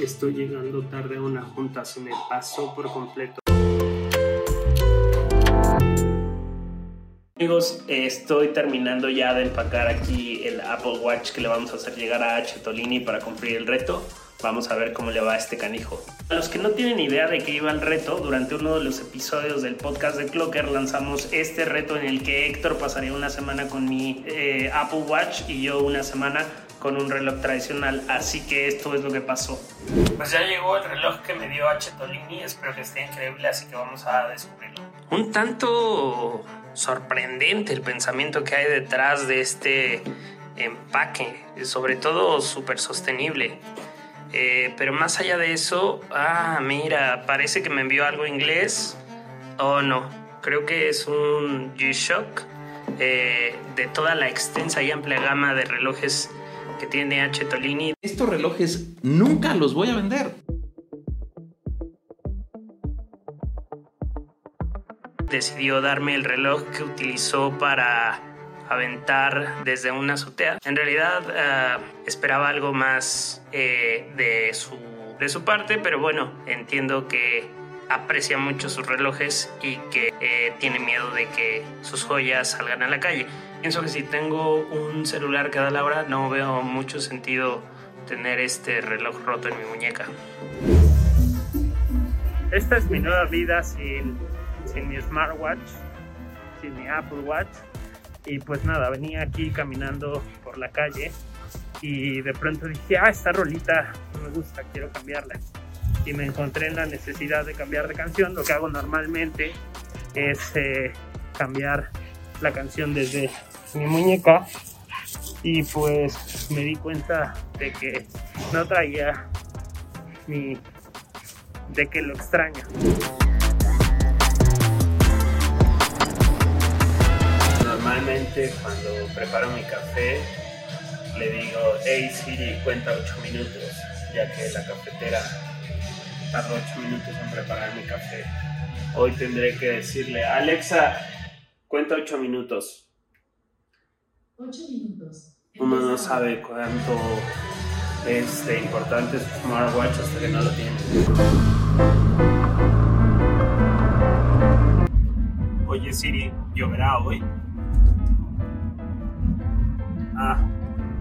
Estoy llegando tarde a una junta, se me pasó por completo. Amigos, estoy terminando ya de empacar aquí el Apple Watch que le vamos a hacer llegar a H. Tolini para cumplir el reto. Vamos a ver cómo le va a este canijo. A los que no tienen idea de qué iba el reto, durante uno de los episodios del podcast de Clocker lanzamos este reto en el que Héctor pasaría una semana con mi eh, Apple Watch y yo una semana con un reloj tradicional. Así que esto es lo que pasó. Pues ya llegó el reloj que me dio H. Tolini. Espero que esté increíble, así que vamos a descubrirlo. Un tanto sorprendente el pensamiento que hay detrás de este empaque, sobre todo súper sostenible. Eh, pero más allá de eso, ah, mira, parece que me envió algo inglés. Oh, no, creo que es un G-Shock eh, de toda la extensa y amplia gama de relojes que tiene H. Tolini. Estos relojes nunca los voy a vender. Decidió darme el reloj que utilizó para aventar desde una azotea. En realidad eh, esperaba algo más eh, de, su, de su parte, pero bueno, entiendo que aprecia mucho sus relojes y que eh, tiene miedo de que sus joyas salgan a la calle. Pienso que si tengo un celular que da la hora, no veo mucho sentido tener este reloj roto en mi muñeca. Esta es mi nueva vida sin, sin mi smartwatch, sin mi Apple Watch y pues nada, venía aquí caminando por la calle y de pronto dije, ah, esta rolita no me gusta, quiero cambiarla. Y me encontré en la necesidad de cambiar de canción. Lo que hago normalmente es eh, cambiar la canción desde mi muñeca y pues me di cuenta de que no traía ni de que lo extraño. Normalmente cuando preparo mi café le digo, hey Siri, cuenta 8 minutos, ya que la cafetera tarda 8 minutos en preparar mi café. Hoy tendré que decirle, Alexa, cuenta 8 minutos. 8 minutos. Uno no sabe cuánto es de importante su smartwatch hasta que no lo tiene. Oye Siri, ¿lloverá hoy? Ah,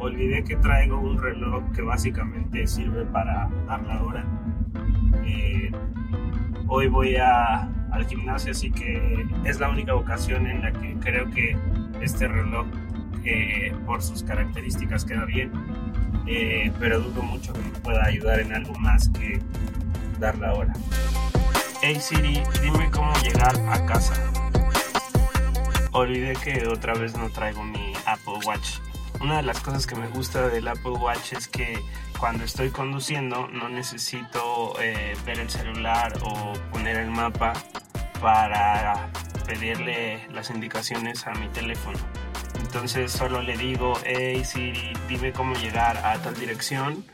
olvidé que traigo un reloj que básicamente sirve para dar la hora. Eh, hoy voy a, al gimnasio, así que es la única ocasión en la que creo que este reloj, eh, por sus características, queda bien. Eh, pero dudo mucho que me pueda ayudar en algo más que dar la hora. Hey Siri, dime cómo llegar a casa. Olvidé que otra vez no traigo mi Apple Watch una de las cosas que me gusta del Apple Watch es que cuando estoy conduciendo no necesito eh, ver el celular o poner el mapa para pedirle las indicaciones a mi teléfono. Entonces solo le digo, hey Siri, dime cómo llegar a tal dirección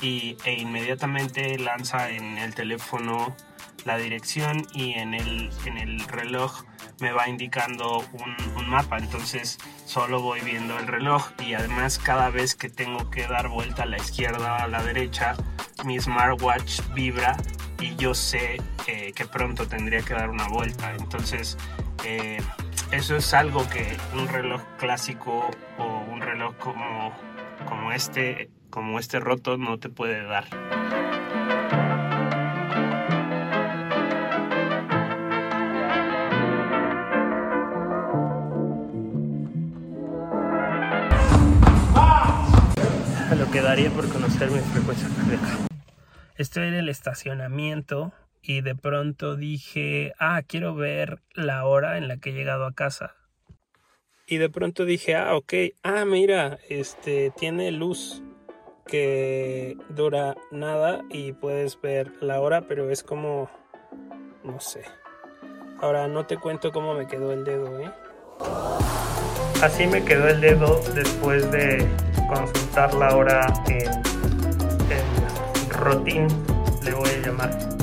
y, e inmediatamente lanza en el teléfono la dirección y en el, en el reloj me va indicando un, un, mapa. Entonces solo voy viendo el reloj y además cada vez que tengo que dar vuelta a la izquierda o a la derecha, mi smartwatch vibra y yo sé eh, que pronto tendría que dar una vuelta. Entonces eh, eso es algo que un reloj clásico o un reloj como, como, este, como este roto no te puede dar. Lo que daría por conocer mi frecuencia cardíaca. Estoy en el estacionamiento y de pronto dije, ah, quiero ver la hora en la que he llegado a casa. Y de pronto dije, ah, ok, ah, mira, este tiene luz que dura nada y puedes ver la hora, pero es como, no sé. Ahora no te cuento cómo me quedó el dedo, ¿eh? Así me quedó el dedo después de consultar la hora en el rotín, le voy a llamar.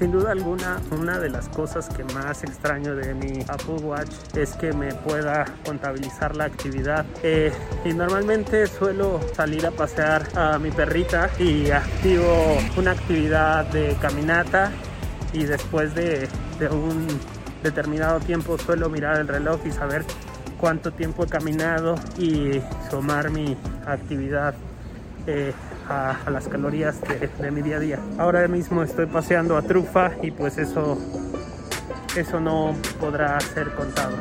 Sin duda alguna, una de las cosas que más extraño de mi Apple Watch es que me pueda contabilizar la actividad. Eh, y normalmente suelo salir a pasear a mi perrita y activo una actividad de caminata y después de, de un determinado tiempo suelo mirar el reloj y saber cuánto tiempo he caminado y sumar mi actividad eh, a, las calorías de, de, mi día a día. Ahora mismo estoy paseando a Trufa y pues eso, eso no podrá ser contado.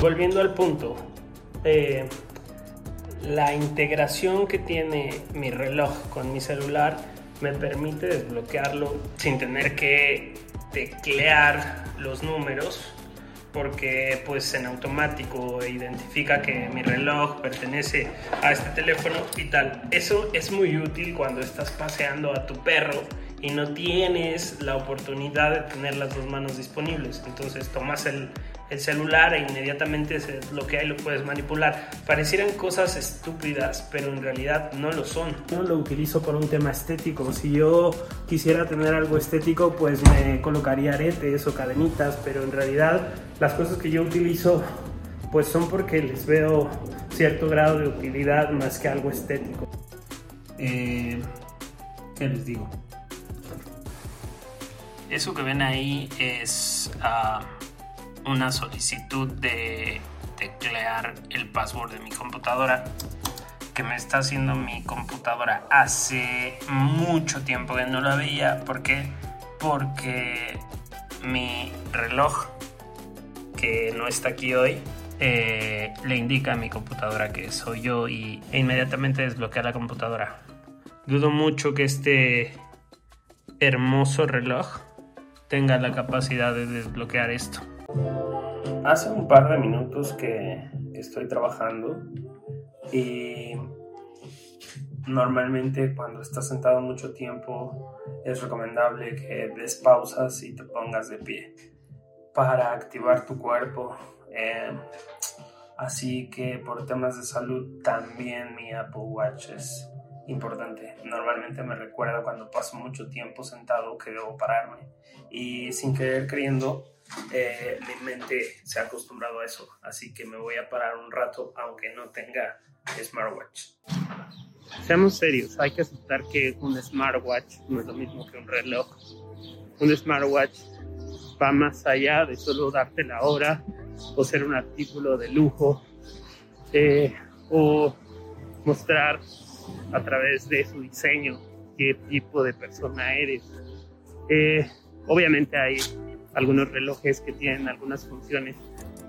Volviendo al punto, eh, la integración que tiene mi reloj con mi celular me permite desbloquearlo sin tener que teclear los números porque pues en automático identifica que mi reloj pertenece a este teléfono y tal. Eso es muy útil cuando estás paseando a tu perro y no tienes la oportunidad de tener las dos manos disponibles. Entonces tomas el, el celular e inmediatamente se desbloquea y lo puedes manipular. Parecieran cosas estúpidas, pero en realidad no lo son. No lo utilizo por un tema estético. Si yo quisiera tener algo estético, pues me colocaría aretes o cadenitas, pero en realidad las cosas que yo utilizo pues son porque les veo cierto grado de utilidad más que algo estético. Eh, ¿Qué les digo? Eso que ven ahí es uh, una solicitud de teclear el password de mi computadora que me está haciendo mi computadora hace mucho tiempo que no la veía. ¿Por qué? Porque mi reloj, que no está aquí hoy, eh, le indica a mi computadora que soy yo y e inmediatamente desbloquea la computadora. Dudo mucho que este hermoso reloj tenga la capacidad de desbloquear esto. Hace un par de minutos que estoy trabajando y normalmente cuando estás sentado mucho tiempo es recomendable que des pausas y te pongas de pie para activar tu cuerpo. Eh, así que por temas de salud también mi Apple Watch es importante. Normalmente me recuerda cuando paso mucho tiempo sentado que debo pararme y sin querer creyendo eh, mi mente se ha acostumbrado a eso, así que me voy a parar un rato aunque no tenga smartwatch. Seamos serios, hay que aceptar que un smartwatch no es lo mismo que un reloj. Un smartwatch va más allá de solo darte la hora o ser un artículo de lujo eh, o mostrar a través de su diseño qué tipo de persona eres. Eh, obviamente hay algunos relojes que tienen algunas funciones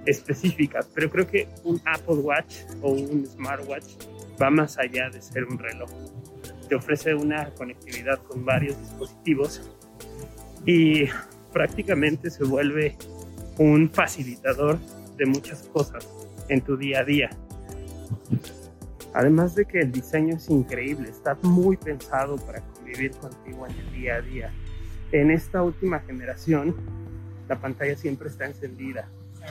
específicas, pero creo que un Apple Watch o un smartwatch va más allá de ser un reloj. Te ofrece una conectividad con varios dispositivos y prácticamente se vuelve un facilitador de muchas cosas en tu día a día. Además de que el diseño es increíble, está muy pensado para convivir contigo en el día a día. En esta última generación, la pantalla siempre está encendida.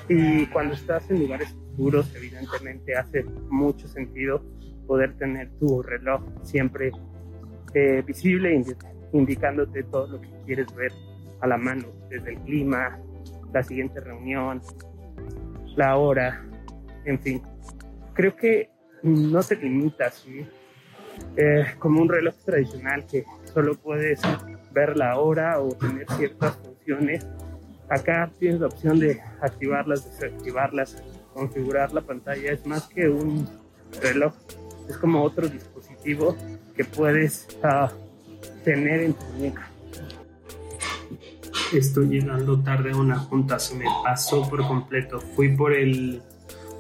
Y cuando estás en lugares oscuros, evidentemente hace mucho sentido poder tener tu reloj siempre eh, visible, indicándote todo lo que quieres ver a la mano, desde el clima, la siguiente reunión, la hora, en fin. Creo que no te limitas, eh, como un reloj tradicional que solo puedes ver la hora o tener ciertas funciones. Acá tienes la opción de activarlas, desactivarlas, configurar la pantalla. Es más que un reloj, es como otro dispositivo que puedes uh, tener en tu muñeca. Estoy llegando tarde a una junta, se me pasó por completo. Fui por el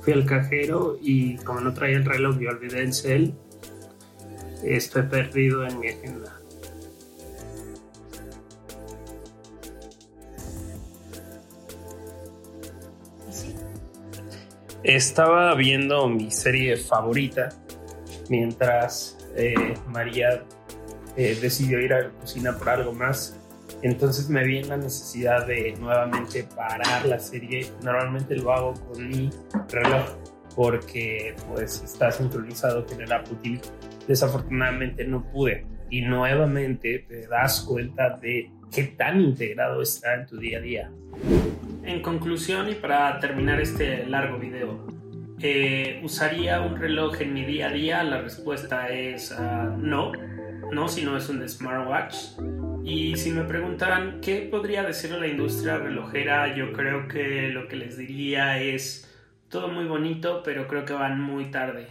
fui al cajero y como no traía el reloj y olvidé el cel, estoy perdido en mi agenda. Estaba viendo mi serie favorita mientras eh, María eh, decidió ir a la cocina por algo más entonces me vi en la necesidad de nuevamente parar la serie. Normalmente lo hago con mi reloj, porque pues está sincronizado con el Apple TV. Desafortunadamente no pude y nuevamente te das cuenta de qué tan integrado está en tu día a día. En conclusión y para terminar este largo video, eh, ¿usaría un reloj en mi día a día? La respuesta es ah, no, no si no es un smartwatch. Y si me preguntaran qué podría decir la industria relojera, yo creo que lo que les diría es todo muy bonito, pero creo que van muy tarde.